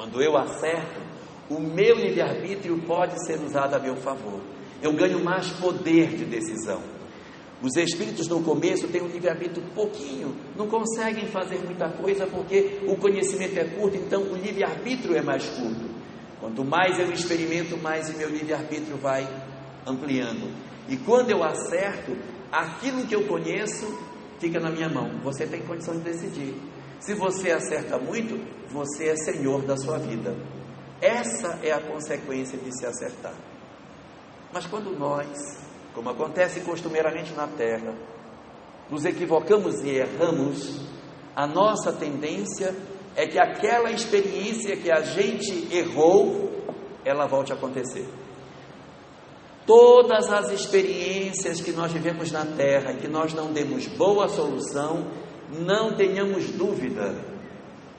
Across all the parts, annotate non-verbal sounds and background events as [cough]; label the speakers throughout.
Speaker 1: Quando eu acerto, o meu livre-arbítrio pode ser usado a meu favor. Eu ganho mais poder de decisão. Os espíritos no começo têm um livre-arbítrio pouquinho, não conseguem fazer muita coisa porque o conhecimento é curto, então o livre-arbítrio é mais curto. Quanto mais eu experimento, mais o meu livre-arbítrio vai ampliando. E quando eu acerto, aquilo que eu conheço fica na minha mão. Você tem condição de decidir. Se você acerta muito, você é senhor da sua vida. Essa é a consequência de se acertar. Mas quando nós, como acontece costumeiramente na terra, nos equivocamos e erramos, a nossa tendência é que aquela experiência que a gente errou, ela volte a acontecer. Todas as experiências que nós vivemos na terra, que nós não demos boa solução, não tenhamos dúvida,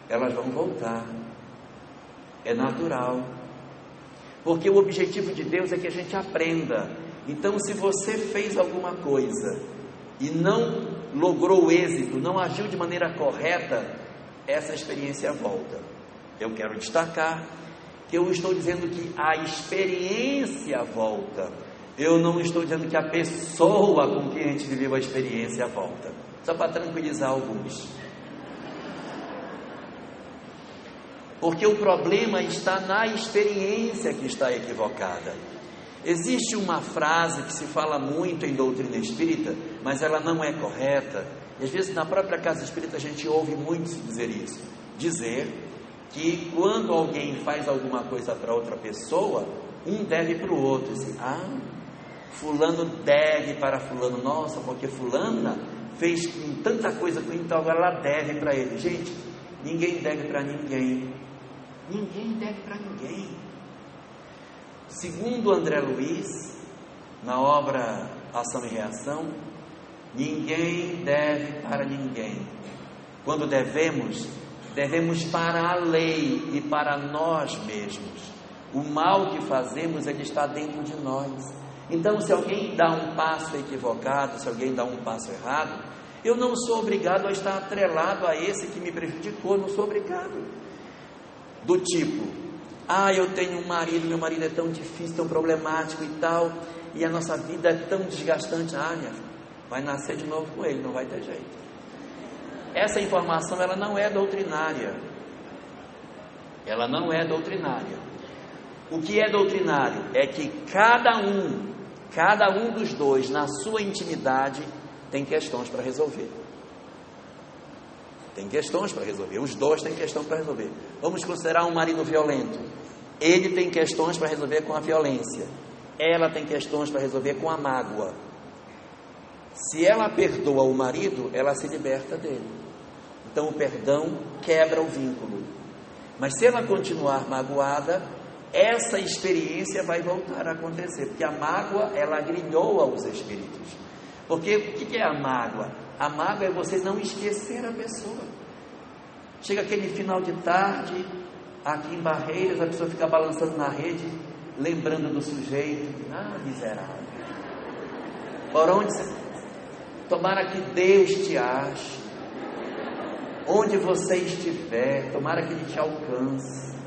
Speaker 1: elas vão voltar. É natural. Porque o objetivo de Deus é que a gente aprenda. Então, se você fez alguma coisa e não logrou êxito, não agiu de maneira correta, essa experiência volta. Eu quero destacar que eu estou dizendo que a experiência volta. Eu não estou dizendo que a pessoa com quem a gente viveu a experiência volta. Só para tranquilizar alguns. Porque o problema está na experiência que está equivocada. Existe uma frase que se fala muito em doutrina espírita, mas ela não é correta. E às vezes na própria casa espírita a gente ouve muito se dizer isso. Dizer que quando alguém faz alguma coisa para outra pessoa, um deve para o outro. Assim, ah, fulano deve para fulano. Nossa, porque fulana fez tanta coisa com então agora ela deve para ele. Gente, ninguém deve para ninguém. Ninguém deve para ninguém. Segundo André Luiz, na obra Ação e Reação, ninguém deve para ninguém. Quando devemos, devemos para a lei e para nós mesmos. O mal que fazemos, ele está dentro de nós. Então, se alguém dá um passo equivocado, se alguém dá um passo errado, eu não sou obrigado a estar atrelado a esse que me prejudicou, não sou obrigado do tipo: ah, eu tenho um marido, meu marido é tão difícil, tão problemático e tal, e a nossa vida é tão desgastante. Ah, minha filha, vai nascer de novo com ele, não vai ter jeito. Essa informação ela não é doutrinária. Ela não é doutrinária. O que é doutrinário é que cada um, cada um dos dois, na sua intimidade, tem questões para resolver. Tem questões para resolver. Os dois têm questão para resolver. Vamos considerar um marido violento. Ele tem questões para resolver com a violência. Ela tem questões para resolver com a mágoa. Se ela perdoa o marido, ela se liberta dele. Então o perdão quebra o vínculo. Mas se ela continuar magoada, essa experiência vai voltar a acontecer, porque a mágoa ela agrilhou aos espíritos. Porque o que é a mágoa? A mágoa é você não esquecer a pessoa. Chega aquele final de tarde, aqui em Barreiras, a pessoa fica balançando na rede, lembrando do sujeito. Ah, miserável. Por onde você... Tomara que Deus te ache. Onde você estiver, tomara que Ele te alcance.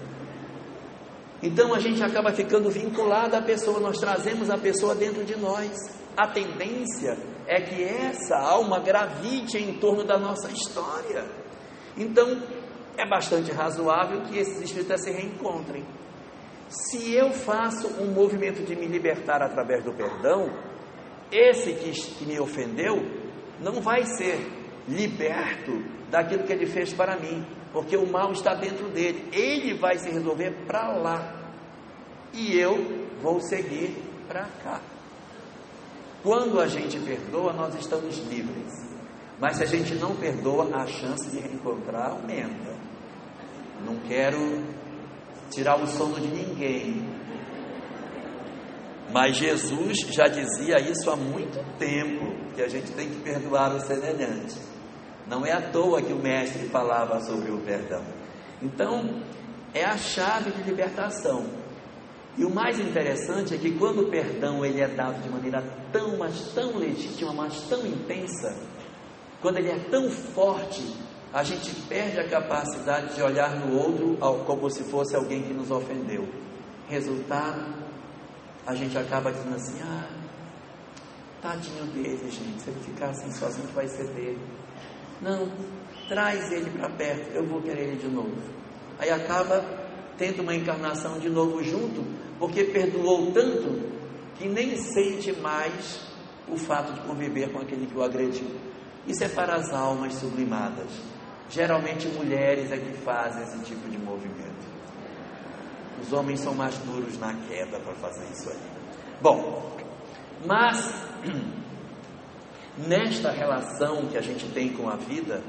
Speaker 1: Então a gente acaba ficando vinculado à pessoa, nós trazemos a pessoa dentro de nós. A tendência é que essa alma gravite em torno da nossa história. Então, é bastante razoável que esses espíritos se reencontrem. Se eu faço um movimento de me libertar através do perdão, esse que, me ofendeu não vai ser liberto daquilo que ele fez para mim, porque o mal está dentro dele. Ele vai se resolver para lá e eu vou seguir para cá. Quando a gente perdoa, nós estamos livres. Mas se a gente não perdoa, a chance de reencontrar aumenta. Não quero tirar o sono de ninguém. Mas Jesus já dizia isso há muito tempo, que a gente tem que perdoar o semelhante. Não é à toa que o mestre falava sobre o perdão. Então, é a chave de libertação. E o mais interessante é que quando o perdão ele é dado de maneira tão, mas tão legítima, mas tão intensa, quando ele é tão forte, a gente perde a capacidade de olhar no outro como se fosse alguém que nos ofendeu. Resultado, a gente acaba dizendo assim: ah, tadinho dele, gente, se ele ficar assim sozinho, vai ser dele. Não, traz ele para perto, eu vou querer ele de novo. Aí acaba tendo uma encarnação de novo junto, porque perdoou tanto que nem sente mais o fato de conviver com aquele que o agrediu. Isso é para as almas sublimadas. Geralmente mulheres é que fazem esse tipo de movimento. Os homens são mais duros na queda para fazer isso aí. Bom, mas [clears throat] nesta relação que a gente tem com a vida,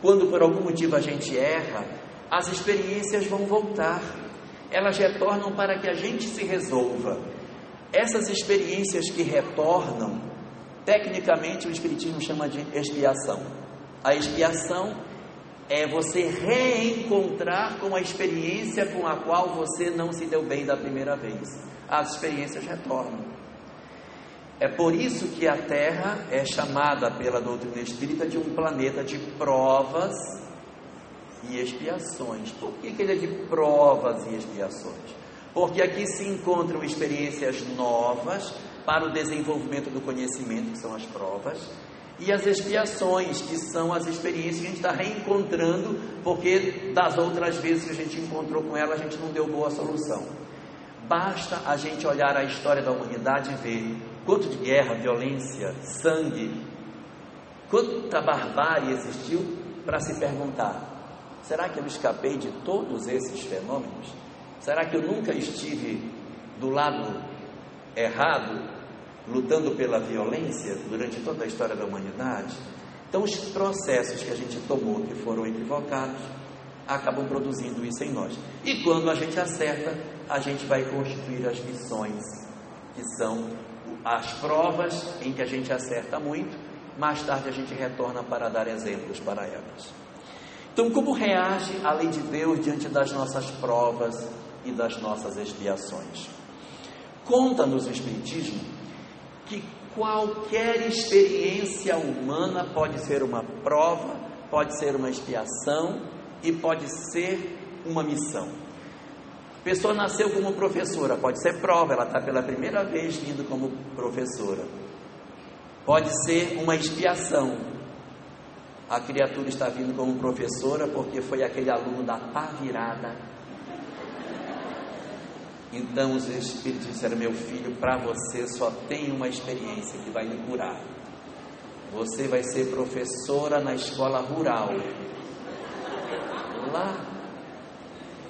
Speaker 1: quando por algum motivo a gente erra, as experiências vão voltar. Elas retornam para que a gente se resolva. Essas experiências que retornam, tecnicamente o Espiritismo chama de expiação. A expiação é você reencontrar com a experiência com a qual você não se deu bem da primeira vez. As experiências retornam. É por isso que a Terra é chamada pela doutrina espírita de um planeta de provas e expiações. Por que, que ele é de provas e expiações? Porque aqui se encontram experiências novas para o desenvolvimento do conhecimento, que são as provas, e as expiações, que são as experiências que a gente está reencontrando, porque das outras vezes que a gente encontrou com ela, a gente não deu boa solução. Basta a gente olhar a história da humanidade e ver quanto de guerra, violência, sangue, quanta barbárie existiu para se perguntar: será que eu escapei de todos esses fenômenos? Será que eu nunca estive do lado errado lutando pela violência durante toda a história da humanidade. Então, os processos que a gente tomou que foram equivocados acabam produzindo isso em nós. E quando a gente acerta, a gente vai constituir as missões, que são as provas em que a gente acerta muito, mais tarde a gente retorna para dar exemplos para elas. Então, como reage a lei de Deus diante das nossas provas e das nossas expiações? Conta-nos o Espiritismo que qualquer experiência humana pode ser uma prova, pode ser uma expiação e pode ser uma missão. Pessoa nasceu como professora, pode ser prova, ela está pela primeira vez vindo como professora. Pode ser uma expiação. A criatura está vindo como professora porque foi aquele aluno da pá virada então os Espíritos disseram: Meu filho, para você só tem uma experiência que vai lhe curar. Você vai ser professora na escola rural. Lá.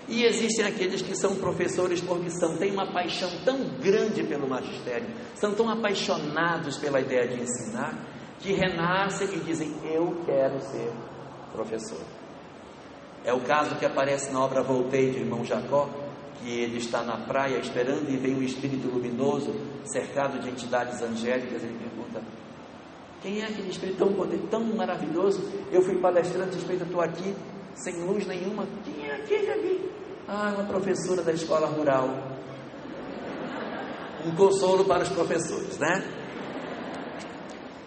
Speaker 1: E existem aqueles que são professores por missão, têm uma paixão tão grande pelo magistério, são tão apaixonados pela ideia de ensinar, que renascem e dizem: Eu quero ser professor. É o caso que aparece na obra Voltei de irmão Jacó, que ele está na praia esperando e vem um espírito luminoso, cercado de entidades angélicas. Ele pergunta: Quem é aquele espírito tão poder, tão maravilhoso? Eu fui palestrante espírito, estou aqui sem luz nenhuma. Quem é aquele ali? Ah, uma professora da escola rural. Um consolo para os professores, né?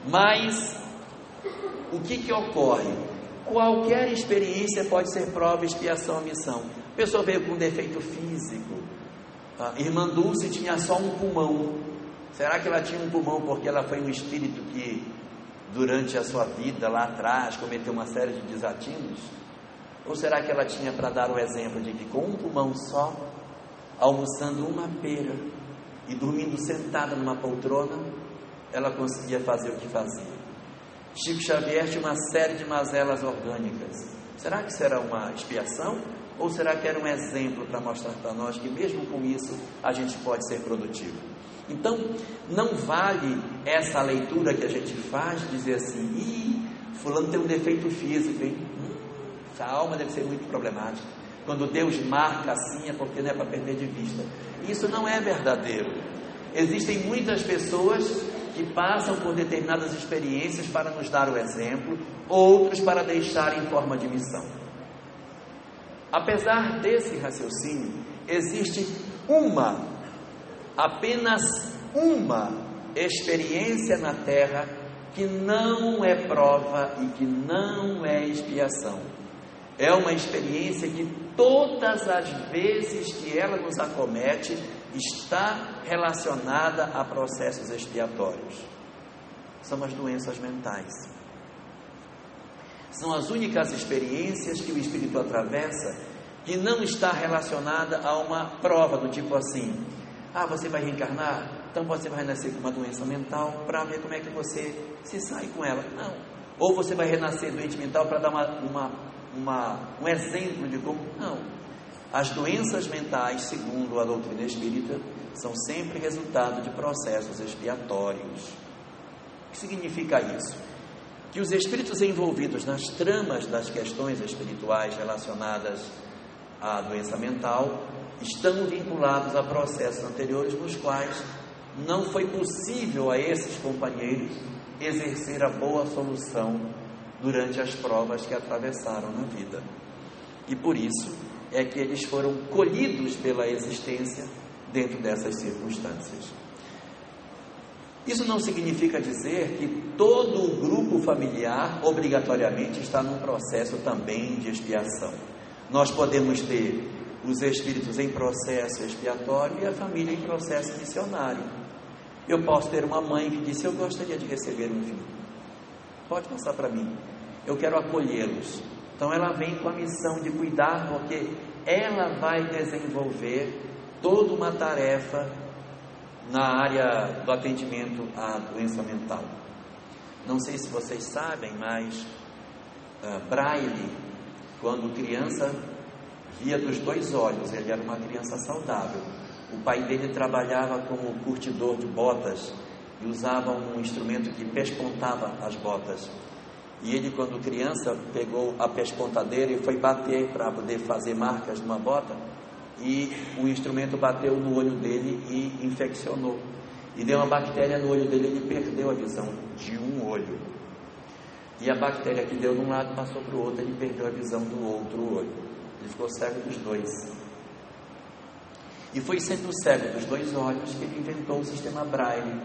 Speaker 1: Mas o que, que ocorre? Qualquer experiência pode ser prova, expiação, missão. A pessoa veio com um defeito físico. A irmã Dulce tinha só um pulmão. Será que ela tinha um pulmão porque ela foi um espírito que, durante a sua vida lá atrás, cometeu uma série de desatinos? Ou será que ela tinha para dar o exemplo de que, com um pulmão só, almoçando uma pera e dormindo sentada numa poltrona, ela conseguia fazer o que fazia? Chico Xavier tinha uma série de mazelas orgânicas. Será que isso era uma expiação? Ou será que era um exemplo para mostrar para nós que, mesmo com isso, a gente pode ser produtivo? Então, não vale essa leitura que a gente faz dizer assim: ih, Fulano tem um defeito físico, hein? Essa alma deve ser muito problemática. Quando Deus marca assim é porque não é para perder de vista. Isso não é verdadeiro. Existem muitas pessoas que passam por determinadas experiências para nos dar o exemplo, outros para deixar em forma de missão. Apesar desse raciocínio, existe uma, apenas uma experiência na Terra que não é prova e que não é expiação. É uma experiência que todas as vezes que ela nos acomete está relacionada a processos expiatórios. São as doenças mentais. São as únicas experiências que o espírito atravessa que não está relacionada a uma prova do tipo assim: ah, você vai reencarnar? Então você vai renascer com uma doença mental para ver como é que você se sai com ela. Não. Ou você vai renascer doente mental para dar uma, uma, uma, um exemplo de como. Não. As doenças mentais, segundo a doutrina espírita, são sempre resultado de processos expiatórios. O que significa isso? Que os espíritos envolvidos nas tramas das questões espirituais relacionadas à doença mental estão vinculados a processos anteriores nos quais não foi possível a esses companheiros exercer a boa solução durante as provas que atravessaram na vida. E por isso é que eles foram colhidos pela existência dentro dessas circunstâncias. Isso não significa dizer que todo o grupo familiar obrigatoriamente está num processo também de expiação. Nós podemos ter os espíritos em processo expiatório e a família em processo missionário. Eu posso ter uma mãe que disse: Eu gostaria de receber um filho. Pode passar para mim. Eu quero acolhê-los. Então ela vem com a missão de cuidar, porque ela vai desenvolver toda uma tarefa na área do atendimento à doença mental. Não sei se vocês sabem, mas uh, Braille, quando criança, via dos dois olhos, ele era uma criança saudável. O pai dele trabalhava como curtidor de botas e usava um instrumento que pespontava as botas. E ele, quando criança, pegou a pespontadeira e foi bater para poder fazer marcas numa bota. E o instrumento bateu no olho dele e infeccionou. E deu uma bactéria no olho dele, ele perdeu a visão de um olho. E a bactéria que deu de um lado passou para o outro, ele perdeu a visão do outro olho. Ele ficou cego dos dois. E foi sendo cego dos dois olhos que ele inventou o sistema Braille,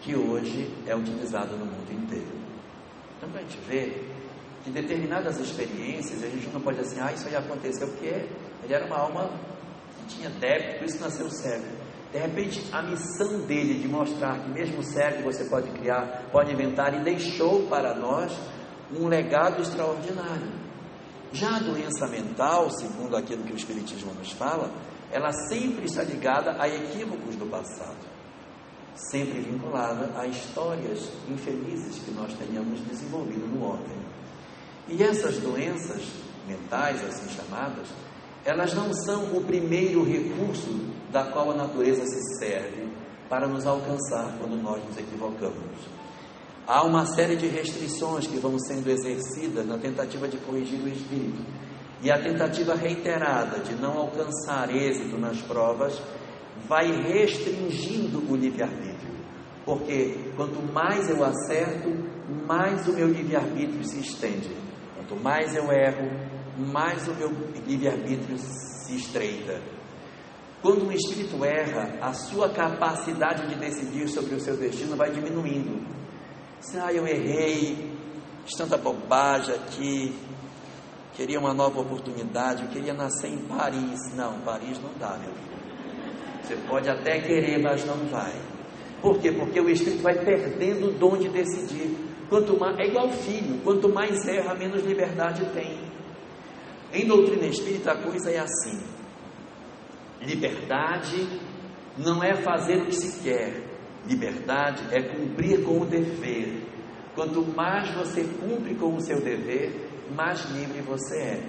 Speaker 1: que hoje é utilizado no mundo inteiro. Então, a gente ver que determinadas experiências, a gente não pode dizer assim, ah, isso aí aconteceu porque ele era uma alma que tinha débito, por isso nasceu cego. De repente, a missão dele de mostrar que mesmo cego você pode criar, pode inventar, e deixou para nós um legado extraordinário. Já a doença mental, segundo aquilo que o Espiritismo nos fala, ela sempre está ligada a equívocos do passado sempre vinculada a histórias infelizes que nós tenhamos desenvolvido no ontem. E essas doenças mentais, assim chamadas, elas não são o primeiro recurso da qual a natureza se serve para nos alcançar quando nós nos equivocamos. Há uma série de restrições que vão sendo exercidas na tentativa de corrigir o espírito. E a tentativa reiterada de não alcançar êxito nas provas vai restringindo o livre-arbítrio. Porque quanto mais eu acerto, mais o meu livre-arbítrio se estende. Quanto mais eu erro, mais o meu livre-arbítrio se estreita. Quando um espírito erra, a sua capacidade de decidir sobre o seu destino vai diminuindo. Ah, eu errei, fiz tanta bobagem aqui, queria uma nova oportunidade, eu queria nascer em Paris. Não, Paris não dá, meu filho. Você pode até querer, mas não vai. Por quê? Porque o espírito vai perdendo o dom de decidir. Quanto mais, é igual filho, quanto mais erra, menos liberdade tem. Em doutrina espírita a coisa é assim. Liberdade não é fazer o que se quer. Liberdade é cumprir com o dever. Quanto mais você cumpre com o seu dever, mais livre você é.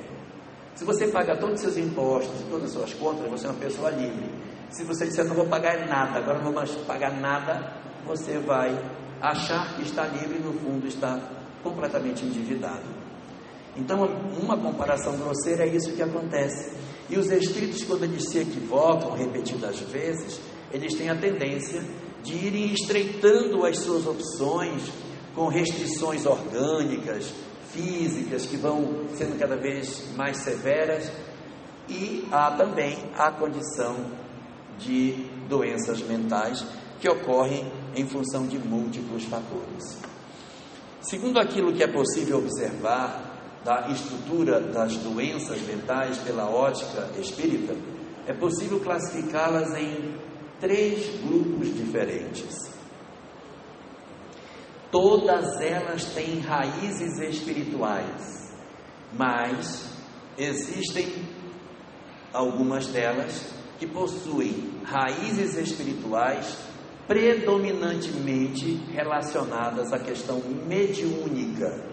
Speaker 1: Se você paga todos os seus impostos, todas as suas contas, você é uma pessoa livre. Se você disser não vou pagar nada, agora não vou pagar nada, você vai achar que está livre e no fundo está completamente endividado. Então, uma comparação grosseira é isso que acontece. E os espíritos, quando eles se equivocam repetidas vezes, eles têm a tendência de irem estreitando as suas opções com restrições orgânicas, físicas, que vão sendo cada vez mais severas, e há também a condição de doenças mentais que ocorrem em função de múltiplos fatores. Segundo aquilo que é possível observar da estrutura das doenças mentais pela ótica espírita, é possível classificá-las em três grupos diferentes. Todas elas têm raízes espirituais, mas existem algumas delas que possuem raízes espirituais predominantemente relacionadas à questão mediúnica.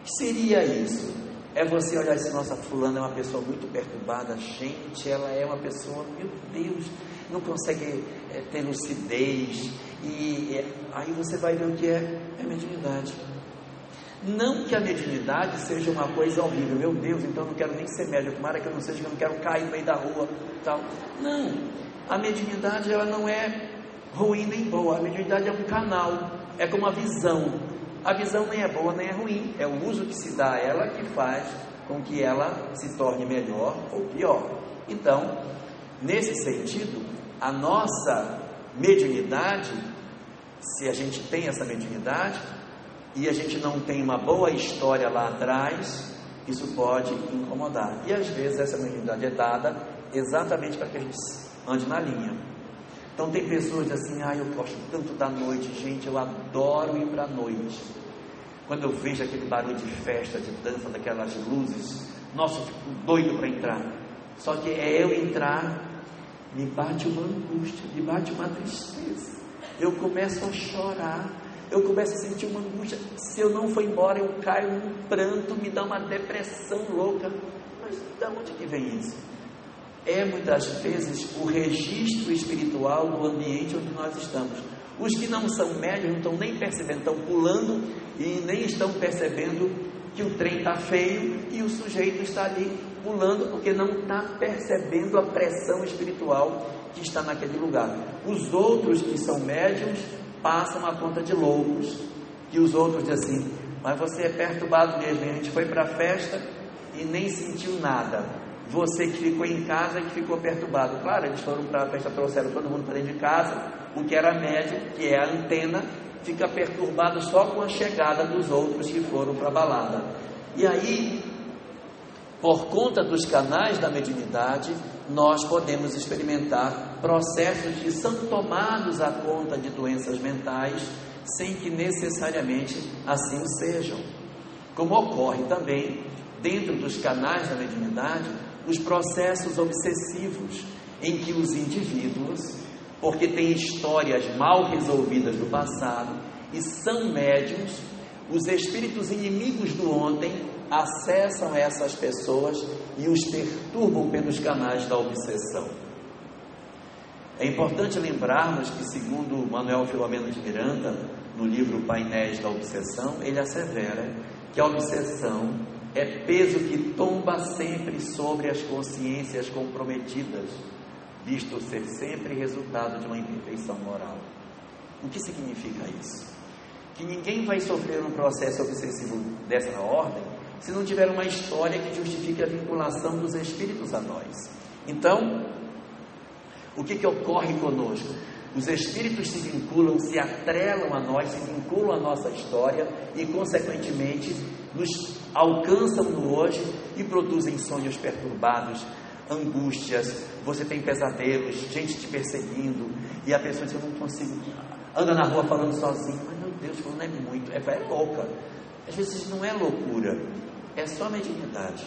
Speaker 1: O que seria isso? É você olhar assim, nossa, fulana é uma pessoa muito perturbada, gente, ela é uma pessoa, meu Deus, não consegue é, ter lucidez, e é, aí você vai ver o que é, é mediunidade. Não que a mediunidade seja uma coisa horrível, meu Deus, então eu não quero nem ser médium, tomara que eu não seja, que eu não quero cair no meio da rua, tal. Não, a mediunidade ela não é ruim nem boa, a mediunidade é um canal, é como a visão. A visão nem é boa nem é ruim, é o uso que se dá a ela que faz com que ela se torne melhor ou pior. Então, nesse sentido, a nossa mediunidade, se a gente tem essa mediunidade e a gente não tem uma boa história lá atrás, isso pode incomodar. E às vezes essa mediunidade é dada exatamente para que a gente ande na linha. Então tem pessoas assim, ah, eu gosto tanto da noite, gente, eu adoro ir para a noite. Quando eu vejo aquele barulho de festa, de dança, daquelas luzes, nossa, eu fico doido para entrar. Só que é eu entrar, me bate uma angústia, me bate uma tristeza. Eu começo a chorar, eu começo a sentir uma angústia. Se eu não for embora, eu caio num pranto, me dá uma depressão louca. Mas de onde que vem isso? é muitas vezes o registro espiritual do ambiente onde nós estamos. Os que não são médios não estão nem percebendo, estão pulando e nem estão percebendo que o trem está feio e o sujeito está ali pulando porque não está percebendo a pressão espiritual que está naquele lugar. Os outros que são médios passam a conta de loucos, que os outros dizem assim, mas você é perturbado mesmo, a gente foi para a festa e nem sentiu nada. Você que ficou em casa e que ficou perturbado. Claro, eles foram para a festa, trouxeram todo mundo para dentro de casa. O que era médio, que é a antena, fica perturbado só com a chegada dos outros que foram para a balada. E aí, por conta dos canais da mediunidade, nós podemos experimentar processos que são tomados à conta de doenças mentais, sem que necessariamente assim sejam. Como ocorre também dentro dos canais da mediunidade, os processos obsessivos em que os indivíduos, porque têm histórias mal resolvidas do passado e são médiums, os espíritos inimigos do ontem acessam essas pessoas e os perturbam pelos canais da obsessão. É importante lembrarmos que, segundo Manuel Filomeno de Miranda, no livro Painéis da Obsessão, ele assevera que a obsessão é peso que tomba sempre sobre as consciências comprometidas, visto ser sempre resultado de uma imperfeição moral. O que significa isso? Que ninguém vai sofrer um processo obsessivo dessa ordem se não tiver uma história que justifique a vinculação dos espíritos a nós. Então, o que, que ocorre conosco? Os espíritos se vinculam, se atrelam a nós, se vinculam à nossa história e, consequentemente, nos alcançam no hoje e produzem sonhos perturbados, angústias. Você tem pesadelos, gente te perseguindo, e a pessoa diz: Eu não consigo. Anda na rua falando sozinho, mas meu Deus, não é muito, é, é louca. Às vezes não é loucura, é só mediunidade.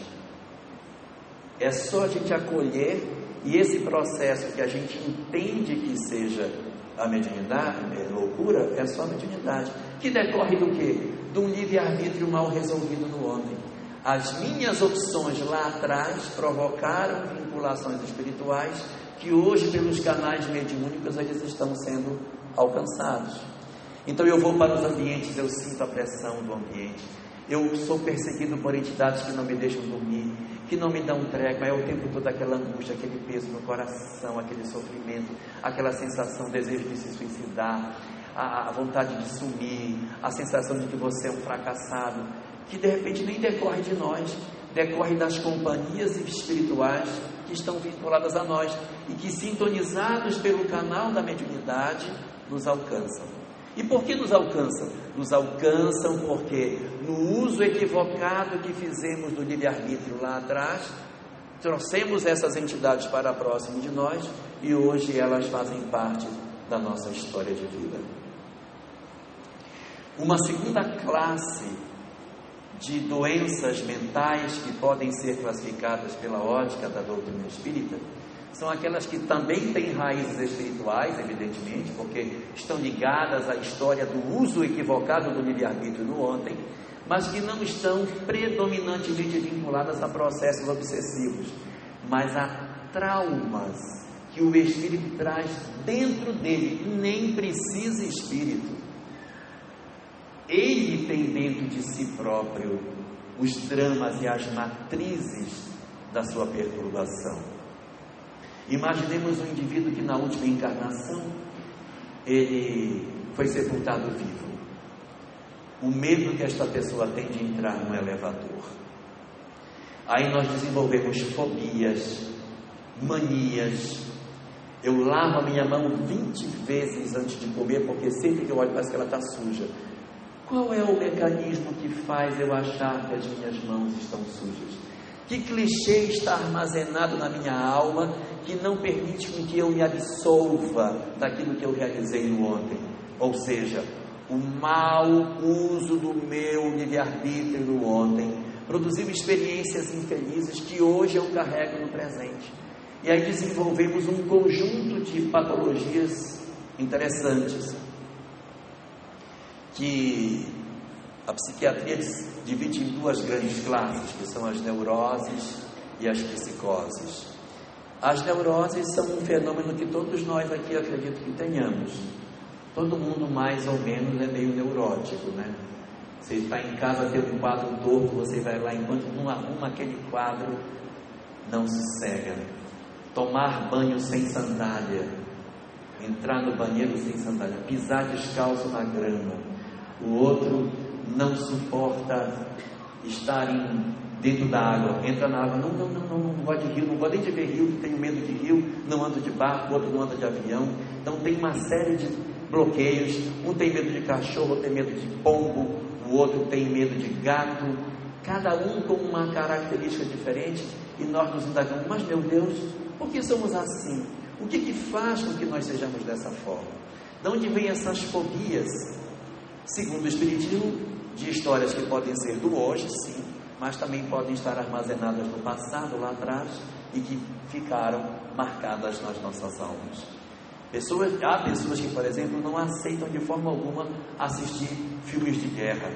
Speaker 1: É só a gente acolher e esse processo que a gente entende que seja a mediunidade, é loucura, é só a mediunidade. Que decorre do quê? De um livre-arbítrio mal resolvido no homem. As minhas opções lá atrás provocaram vinculações espirituais que hoje, pelos canais mediúnicos, eles estão sendo alcançados. Então eu vou para os ambientes, eu sinto a pressão do ambiente. Eu sou perseguido por entidades que não me deixam dormir que não me dão trégua, é o tempo todo aquela angústia, aquele peso no coração, aquele sofrimento, aquela sensação, desejo de se suicidar, a, a vontade de sumir, a sensação de que você é um fracassado, que de repente nem decorre de nós, decorre das companhias espirituais que estão vinculadas a nós e que, sintonizados pelo canal da mediunidade, nos alcançam. E por que nos alcançam? Nos alcançam porque no uso equivocado que fizemos do livre-arbítrio lá atrás, trouxemos essas entidades para próximo de nós e hoje elas fazem parte da nossa história de vida. Uma segunda classe de doenças mentais que podem ser classificadas pela ótica da doutrina espírita são aquelas que também têm raízes espirituais, evidentemente, porque estão ligadas à história do uso equivocado do livre-arbítrio no ontem, mas que não estão predominantemente vinculadas a processos obsessivos, mas a traumas que o espírito traz dentro dele, nem precisa espírito. Ele tem dentro de si próprio os dramas e as matrizes da sua perturbação. Imaginemos um indivíduo que na última encarnação ele foi sepultado vivo. O medo que esta pessoa tem de entrar no elevador. Aí nós desenvolvemos fobias, manias. Eu lavo a minha mão 20 vezes antes de comer, porque sempre que eu olho parece que ela está suja. Qual é o mecanismo que faz eu achar que as minhas mãos estão sujas? Que clichê está armazenado na minha alma que não permite com que eu me absolva daquilo que eu realizei no ontem? Ou seja, o mau uso do meu livre-arbítrio no ontem produziu experiências infelizes que hoje eu carrego no presente. E aí desenvolvemos um conjunto de patologias interessantes que a psiquiatria divide em duas grandes classes, que são as neuroses e as psicoses. As neuroses são um fenômeno que todos nós aqui acredito que tenhamos. Todo mundo mais ou menos é meio neurótico, né? Você está em casa, tem um quadro torto, você vai lá, enquanto não arruma aquele quadro, não sossega. Tomar banho sem sandália, entrar no banheiro sem sandália, pisar descalço na grama. O outro não suporta estar em, dentro da água, entra na água, não, não, não, não, não gosto de rio, não gosto nem de ver rio, tenho medo de rio, não ando de barco, outro não anda de avião. Então tem uma série de bloqueios. Um tem medo de cachorro, outro tem medo de pombo, o outro tem medo de gato. Cada um com uma característica diferente e nós nos indagamos, mas meu Deus, por que somos assim? O que, que faz com que nós sejamos dessa forma? De onde vêm essas fobias? Segundo o Espiritismo, de histórias que podem ser do hoje, sim, mas também podem estar armazenadas no passado, lá atrás, e que ficaram marcadas nas nossas almas. Pessoas, há pessoas que, por exemplo, não aceitam de forma alguma assistir filmes de guerra,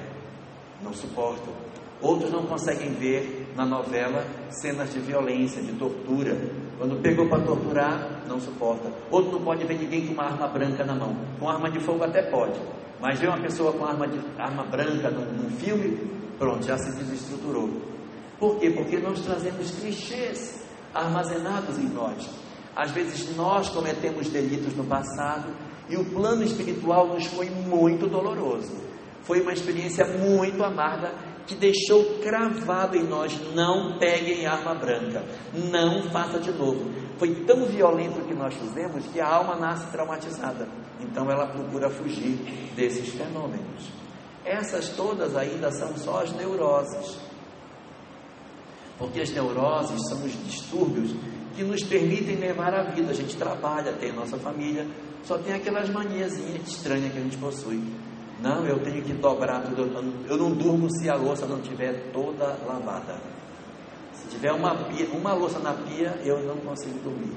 Speaker 1: não suportam. Outros não conseguem ver na novela cenas de violência, de tortura. Quando pegou para torturar, não suporta. Outro não pode ver ninguém com uma arma branca na mão. Com arma de fogo até pode, mas ver uma pessoa com arma, de, arma branca num, num filme, pronto, já se desestruturou. Por quê? Porque nós trazemos clichês armazenados em nós. Às vezes nós cometemos delitos no passado e o plano espiritual nos foi muito doloroso. Foi uma experiência muito amarga que deixou cravado em nós: não peguem arma branca, não faça de novo. Foi tão violento o que nós fizemos que a alma nasce traumatizada. Então ela procura fugir desses fenômenos. Essas todas ainda são só as neuroses. Porque as neuroses são os distúrbios que nos permitem levar a vida. A gente trabalha, tem a nossa família, só tem aquelas maniazinhas estranhas que a gente possui. Não, eu tenho que dobrar tudo. Eu não durmo se a louça não estiver toda lavada. Se tiver uma, pia, uma louça na pia, eu não consigo dormir.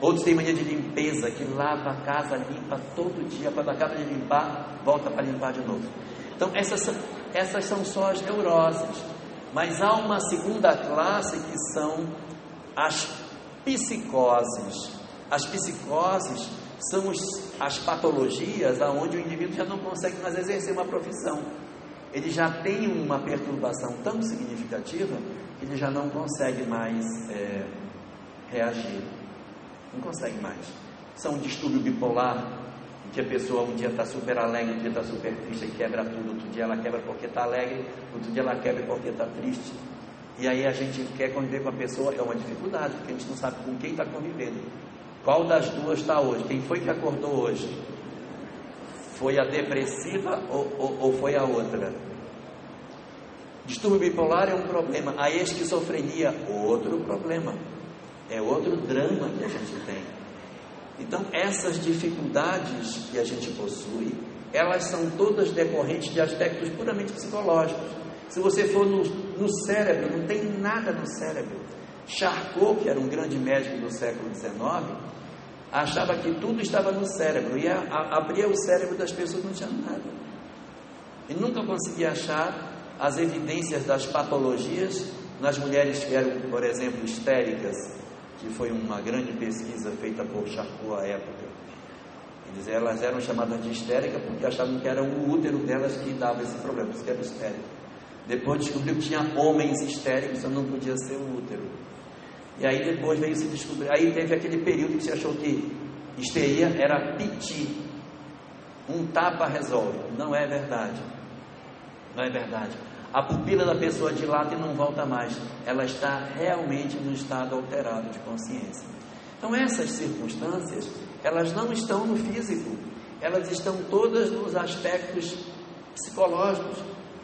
Speaker 1: Outros têm mania de limpeza, que lava a casa, limpa todo dia, quando acaba de limpar, volta para limpar de novo. Então, essas, essas são só as neuroses. Mas há uma segunda classe que são as psicoses. As psicoses são os, as patologias aonde o indivíduo já não consegue mais exercer uma profissão. Ele já tem uma perturbação tão significativa que ele já não consegue mais é, reagir. Não consegue mais. São um distúrbio bipolar, em que a pessoa um dia está super alegre, um dia está super triste quebra tudo. Outro dia ela quebra porque está alegre, outro dia ela quebra porque está triste. E aí a gente quer conviver com a pessoa, é uma dificuldade, porque a gente não sabe com quem está convivendo. Qual das duas está hoje? Quem foi que acordou hoje? Foi a depressiva ou, ou, ou foi a outra? Distúrbio bipolar é um problema, a esquizofrenia, outro problema, é outro drama que a gente tem. Então, essas dificuldades que a gente possui, elas são todas decorrentes de aspectos puramente psicológicos. Se você for no, no cérebro, não tem nada no cérebro. Charcot, que era um grande médico do século XIX, achava que tudo estava no cérebro e a, a, abria o cérebro das pessoas não tinha nada. E nunca conseguia achar as evidências das patologias nas mulheres que eram, por exemplo, histéricas, que foi uma grande pesquisa feita por Charcot à época. Eles, elas eram chamadas de histérica porque achavam que era o útero delas que dava esse problema, isso que era histérica. Depois descobriu que tinha homens histéricos, então não podia ser o útero. E aí depois veio se descobrir. Aí teve aquele período que se achou que histeria era piti. Um tapa resolve. Não é verdade. Não é verdade. A pupila da pessoa dilata e não volta mais. Ela está realmente no estado alterado de consciência. Então essas circunstâncias, elas não estão no físico. Elas estão todas nos aspectos psicológicos.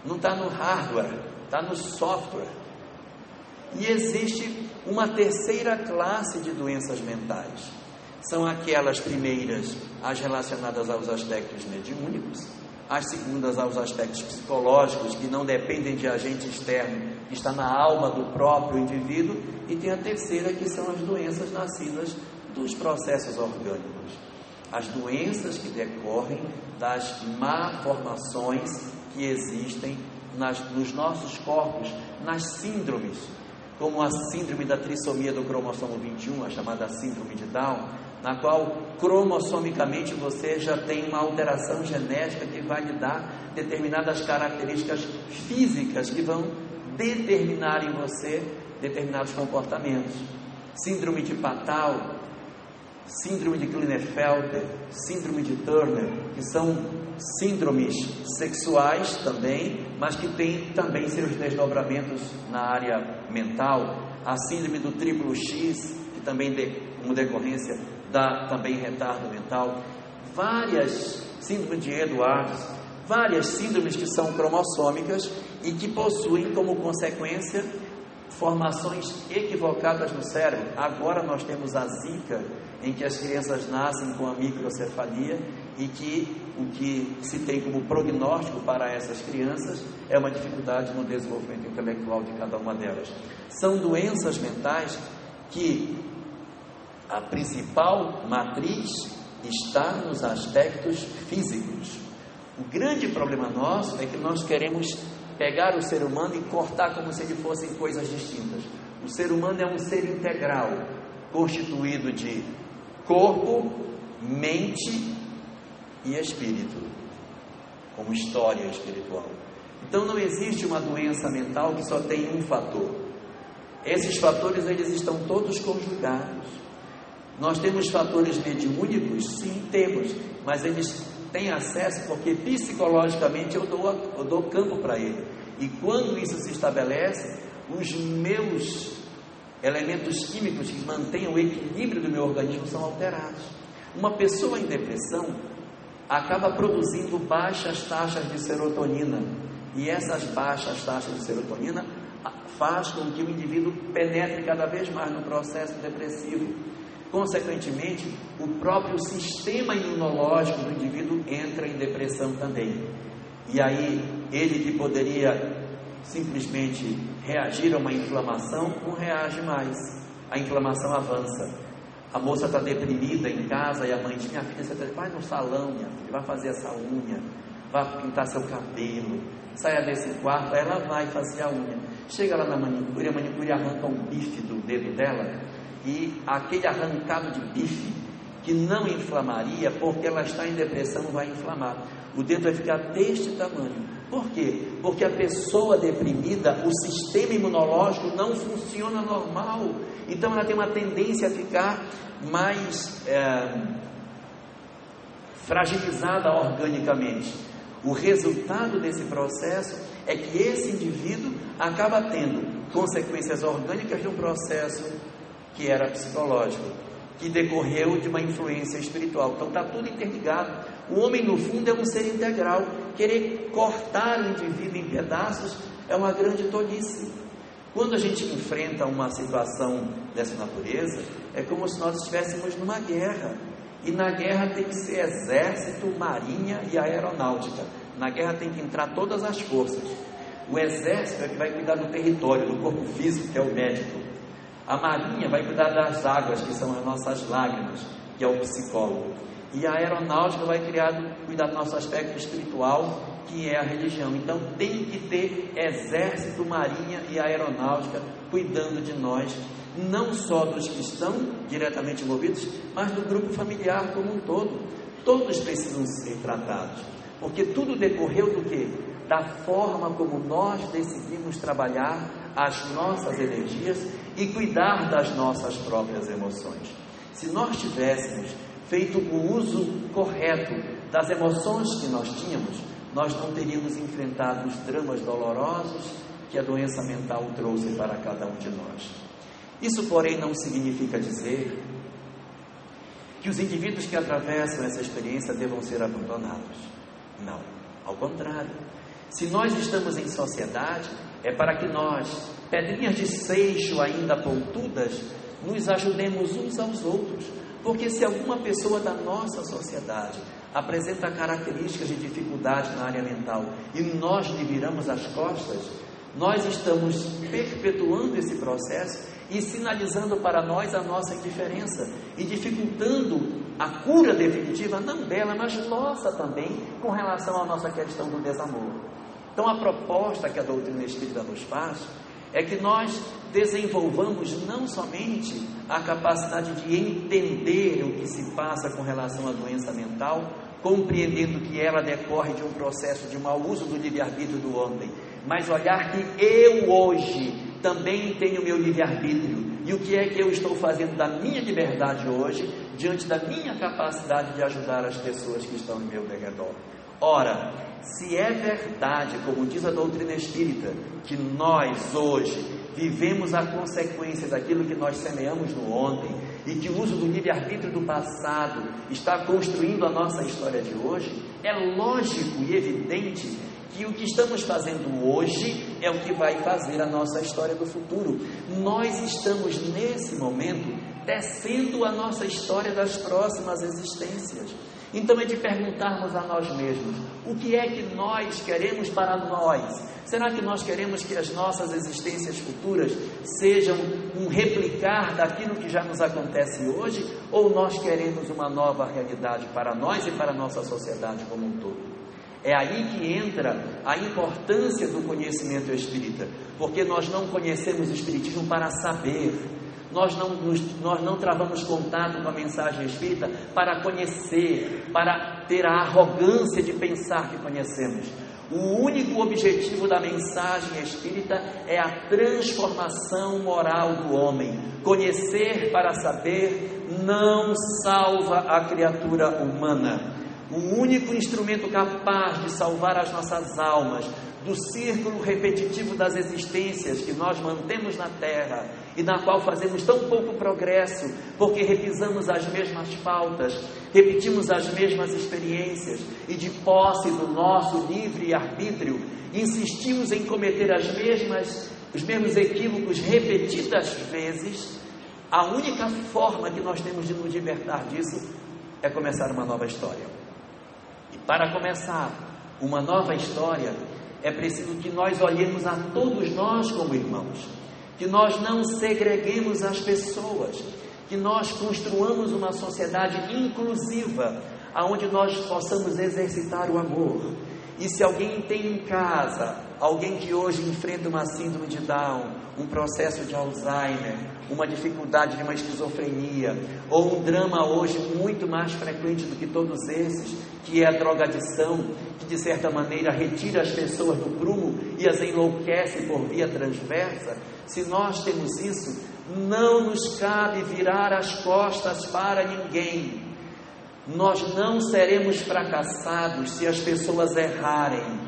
Speaker 1: Não está no hardware, está no software. E existe uma terceira classe de doenças mentais. São aquelas primeiras, as relacionadas aos aspectos mediúnicos, as segundas aos aspectos psicológicos, que não dependem de agente externo, que está na alma do próprio indivíduo, e tem a terceira, que são as doenças nascidas dos processos orgânicos. As doenças que decorrem das malformações que existem nas, nos nossos corpos, nas síndromes como a síndrome da trissomia do cromossomo 21, a chamada síndrome de Down, na qual cromossomicamente você já tem uma alteração genética que vai lhe dar determinadas características físicas que vão determinar em você determinados comportamentos. Síndrome de Patal, síndrome de Klinefelter, síndrome de Turner, que são síndromes sexuais também, mas que têm também seus desdobramentos na área mental. A síndrome do triplo X, que também, de, como decorrência, dá também retardo mental. Várias síndromes de Edwards, várias síndromes que são cromossômicas e que possuem como consequência formações equivocadas no cérebro. Agora nós temos a Zika, em que as crianças nascem com a microcefalia e que o que se tem como prognóstico para essas crianças é uma dificuldade no desenvolvimento intelectual de cada uma delas. São doenças mentais que a principal matriz está nos aspectos físicos. O grande problema nosso é que nós queremos pegar o ser humano e cortar como se ele fossem coisas distintas. O ser humano é um ser integral, constituído de corpo, mente e espírito, como história espiritual. Então não existe uma doença mental que só tem um fator. Esses fatores eles estão todos conjugados. Nós temos fatores mediúnicos? Sim, temos, mas eles têm acesso porque psicologicamente eu dou, eu dou campo para ele. E quando isso se estabelece, os meus elementos químicos que mantêm o equilíbrio do meu organismo são alterados. Uma pessoa em depressão acaba produzindo baixas taxas de serotonina, e essas baixas taxas de serotonina faz com que o indivíduo penetre cada vez mais no processo depressivo. Consequentemente, o próprio sistema imunológico do indivíduo entra em depressão também. E aí, ele que poderia simplesmente reagir a uma inflamação, não reage mais. A inflamação avança. A moça está deprimida em casa e a mãe diz: Minha filha, você vai no salão, minha filha, vai fazer essa unha, vai pintar seu cabelo, saia desse quarto. Aí ela vai fazer a unha. Chega lá na manicure, a manicure arranca um bife do dedo dela e aquele arrancado de bife que não inflamaria, porque ela está em depressão, vai inflamar. O dedo vai ficar deste tamanho. Por quê? Porque a pessoa deprimida, o sistema imunológico não funciona normal. Então ela tem uma tendência a ficar mais é, fragilizada organicamente. O resultado desse processo é que esse indivíduo acaba tendo consequências orgânicas de um processo que era psicológico. que decorreu de uma influência espiritual. Então está tudo interligado. O homem, no fundo, é um ser integral. Querer cortar o indivíduo em pedaços é uma grande tolice. Quando a gente enfrenta uma situação dessa natureza, é como se nós estivéssemos numa guerra. E na guerra tem que ser exército, marinha e aeronáutica. Na guerra tem que entrar todas as forças. O exército é que vai cuidar do território, do corpo físico, que é o médico. A marinha vai cuidar das águas, que são as nossas lágrimas, que é o psicólogo. E a aeronáutica vai criar, cuidar do nosso aspecto espiritual, que é a religião. Então tem que ter exército, marinha e aeronáutica cuidando de nós, não só dos que estão diretamente envolvidos, mas do grupo familiar como um todo. Todos precisam ser tratados, porque tudo decorreu do que? Da forma como nós decidimos trabalhar as nossas energias e cuidar das nossas próprias emoções. Se nós tivéssemos feito o uso correto das emoções que nós tínhamos, nós não teríamos enfrentado os dramas dolorosos que a doença mental trouxe para cada um de nós. Isso, porém, não significa dizer que os indivíduos que atravessam essa experiência devam ser abandonados. Não, ao contrário. Se nós estamos em sociedade, é para que nós, pedrinhas de seixo ainda pontudas, nos ajudemos uns aos outros. Porque se alguma pessoa da nossa sociedade apresenta características de dificuldade na área mental e nós lhe viramos as costas, nós estamos perpetuando esse processo e sinalizando para nós a nossa indiferença e dificultando a cura definitiva, não dela, mas nossa também, com relação à nossa questão do desamor. Então, a proposta que a doutrina espírita nos faz é que nós desenvolvamos não somente a capacidade de entender o que se passa com relação à doença mental, compreendendo que ela decorre de um processo de mau uso do livre-arbítrio do homem, mas olhar que eu hoje também tenho meu livre-arbítrio e o que é que eu estou fazendo da minha liberdade hoje, diante da minha capacidade de ajudar as pessoas que estão em meu redor. Ora, se é verdade, como diz a doutrina espírita, que nós hoje vivemos a consequência daquilo que nós semeamos no ontem e que o uso do livre-arbítrio do passado está construindo a nossa história de hoje, é lógico e evidente que o que estamos fazendo hoje é o que vai fazer a nossa história do futuro. Nós estamos nesse momento tecendo a nossa história das próximas existências. Então é de perguntarmos a nós mesmos: o que é que nós queremos para nós? Será que nós queremos que as nossas existências futuras sejam um replicar daquilo que já nos acontece hoje? Ou nós queremos uma nova realidade para nós e para a nossa sociedade como um todo? É aí que entra a importância do conhecimento espírita, porque nós não conhecemos o Espiritismo para saber, nós não, nós não travamos contato com a mensagem espírita para conhecer, para ter a arrogância de pensar que conhecemos. O único objetivo da mensagem espírita é a transformação moral do homem. Conhecer para saber não salva a criatura humana. O único instrumento capaz de salvar as nossas almas do círculo repetitivo das existências que nós mantemos na Terra e na qual fazemos tão pouco progresso, porque repisamos as mesmas faltas, repetimos as mesmas experiências e, de posse do nosso livre arbítrio, insistimos em cometer as mesmas, os mesmos equívocos repetidas vezes. A única forma que nós temos de nos libertar disso é começar uma nova história. E para começar uma nova história, é preciso que nós olhemos a todos nós como irmãos, que nós não segreguemos as pessoas, que nós construamos uma sociedade inclusiva, aonde nós possamos exercitar o amor. E se alguém tem em casa alguém que hoje enfrenta uma síndrome de Down, um processo de Alzheimer, uma dificuldade de uma esquizofrenia, ou um drama hoje muito mais frequente do que todos esses, que é a drogadição, que de certa maneira retira as pessoas do prumo e as enlouquece por via transversa, se nós temos isso, não nos cabe virar as costas para ninguém. Nós não seremos fracassados se as pessoas errarem.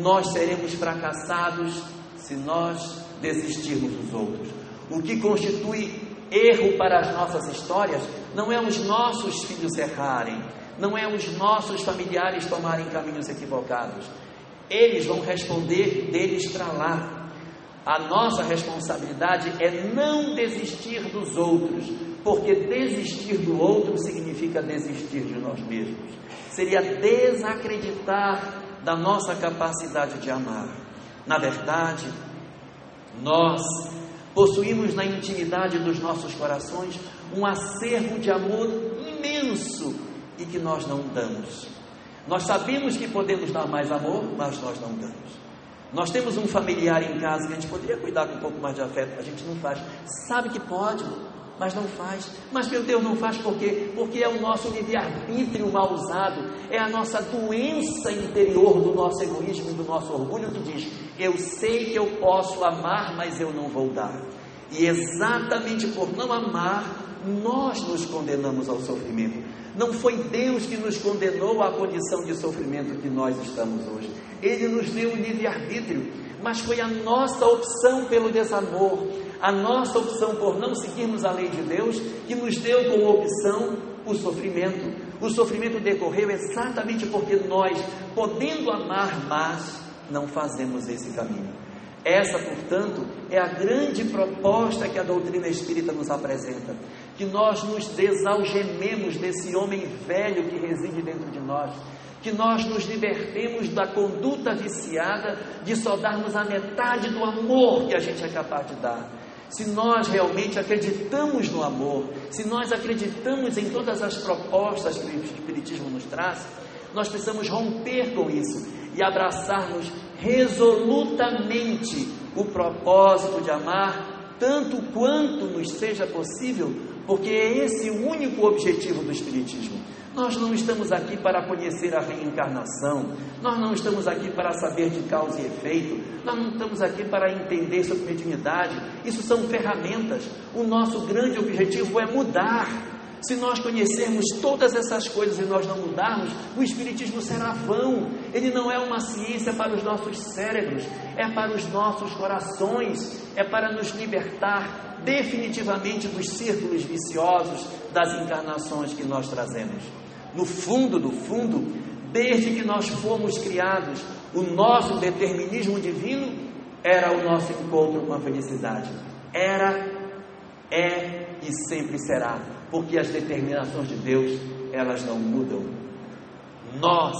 Speaker 1: Nós seremos fracassados se nós desistirmos dos outros. O que constitui erro para as nossas histórias não é os nossos filhos errarem, não é os nossos familiares tomarem caminhos equivocados. Eles vão responder deles para lá. A nossa responsabilidade é não desistir dos outros, porque desistir do outro significa desistir de nós mesmos. Seria desacreditar da nossa capacidade de amar. Na verdade, nós possuímos na intimidade dos nossos corações um acervo de amor imenso e que nós não damos. Nós sabemos que podemos dar mais amor, mas nós não damos. Nós temos um familiar em casa que a gente poderia cuidar com um pouco mais de afeto, a gente não faz. Sabe que pode, mas não faz. Mas meu Deus, não faz por quê? Porque é o nosso livre-arbítrio mal usado, é a nossa doença interior do nosso egoísmo e do nosso orgulho que diz: eu sei que eu posso amar, mas eu não vou dar. E exatamente por não amar, nós nos condenamos ao sofrimento. Não foi Deus que nos condenou à condição de sofrimento que nós estamos hoje. Ele nos deu o livre-arbítrio, mas foi a nossa opção pelo desamor, a nossa opção por não seguirmos a lei de Deus, que nos deu como opção o sofrimento. O sofrimento decorreu exatamente porque nós, podendo amar, mas não fazemos esse caminho. Essa, portanto, é a grande proposta que a doutrina espírita nos apresenta: que nós nos desalgememos desse homem velho que reside dentro de nós, que nós nos libertemos da conduta viciada de só darmos a metade do amor que a gente é capaz de dar. Se nós realmente acreditamos no amor, se nós acreditamos em todas as propostas que o Espiritismo nos traz, nós precisamos romper com isso e abraçarmos resolutamente o propósito de amar tanto quanto nos seja possível, porque é esse o único objetivo do Espiritismo. Nós não estamos aqui para conhecer a reencarnação, nós não estamos aqui para saber de causa e efeito, nós não estamos aqui para entender sobre mediunidade, isso são ferramentas. O nosso grande objetivo é mudar se nós conhecermos todas essas coisas e nós não mudarmos, o Espiritismo será vão. Ele não é uma ciência para os nossos cérebros, é para os nossos corações, é para nos libertar definitivamente dos círculos viciosos das encarnações que nós trazemos. No fundo do fundo, desde que nós fomos criados, o nosso determinismo divino era o nosso encontro com a felicidade. Era, é e sempre será porque as determinações de Deus, elas não mudam. Nós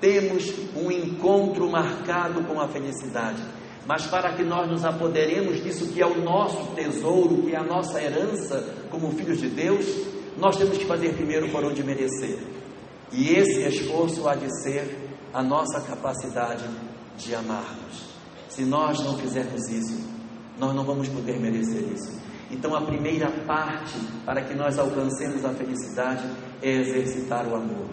Speaker 1: temos um encontro marcado com a felicidade, mas para que nós nos apoderemos disso que é o nosso tesouro, que é a nossa herança como filhos de Deus, nós temos que fazer primeiro por onde merecer. E esse esforço há de ser a nossa capacidade de amarmos. Se nós não fizermos isso, nós não vamos poder merecer isso. Então, a primeira parte para que nós alcancemos a felicidade é exercitar o amor.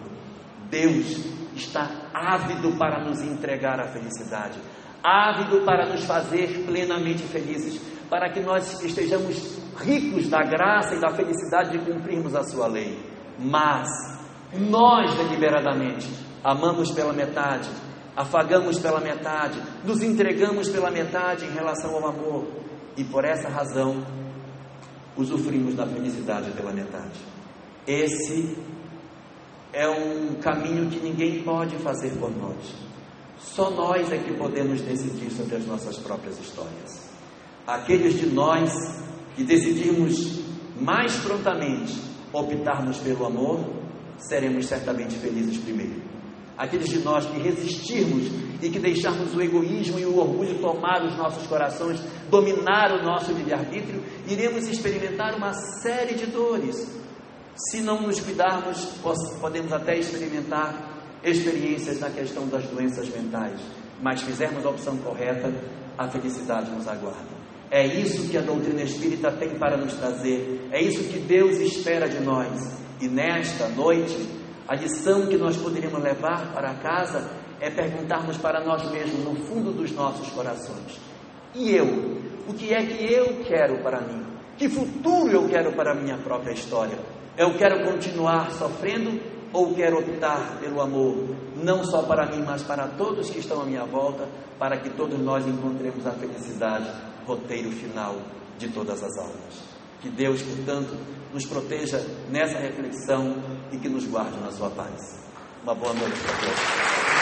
Speaker 1: Deus está ávido para nos entregar a felicidade, ávido para nos fazer plenamente felizes, para que nós estejamos ricos da graça e da felicidade de cumprirmos a Sua lei. Mas nós, deliberadamente, amamos pela metade, afagamos pela metade, nos entregamos pela metade em relação ao amor, e por essa razão usufruímos da felicidade pela metade. Esse é um caminho que ninguém pode fazer por nós. Só nós é que podemos decidir sobre as nossas próprias histórias. Aqueles de nós que decidirmos mais prontamente optarmos pelo amor, seremos certamente felizes primeiro aqueles de nós que resistirmos e que deixarmos o egoísmo e o orgulho tomar os nossos corações, dominar o nosso livre-arbítrio, iremos experimentar uma série de dores. Se não nos cuidarmos, podemos até experimentar experiências na questão das doenças mentais, mas fizermos a opção correta, a felicidade nos aguarda. É isso que a doutrina espírita tem para nos trazer, é isso que Deus espera de nós. E nesta noite, a lição que nós poderíamos levar para casa é perguntarmos para nós mesmos, no fundo dos nossos corações: e eu? O que é que eu quero para mim? Que futuro eu quero para a minha própria história? Eu quero continuar sofrendo ou quero optar pelo amor, não só para mim, mas para todos que estão à minha volta, para que todos nós encontremos a felicidade, roteiro final de todas as almas. Que Deus, portanto, nos proteja nessa reflexão e que nos guarde na sua paz. Uma boa noite para todos.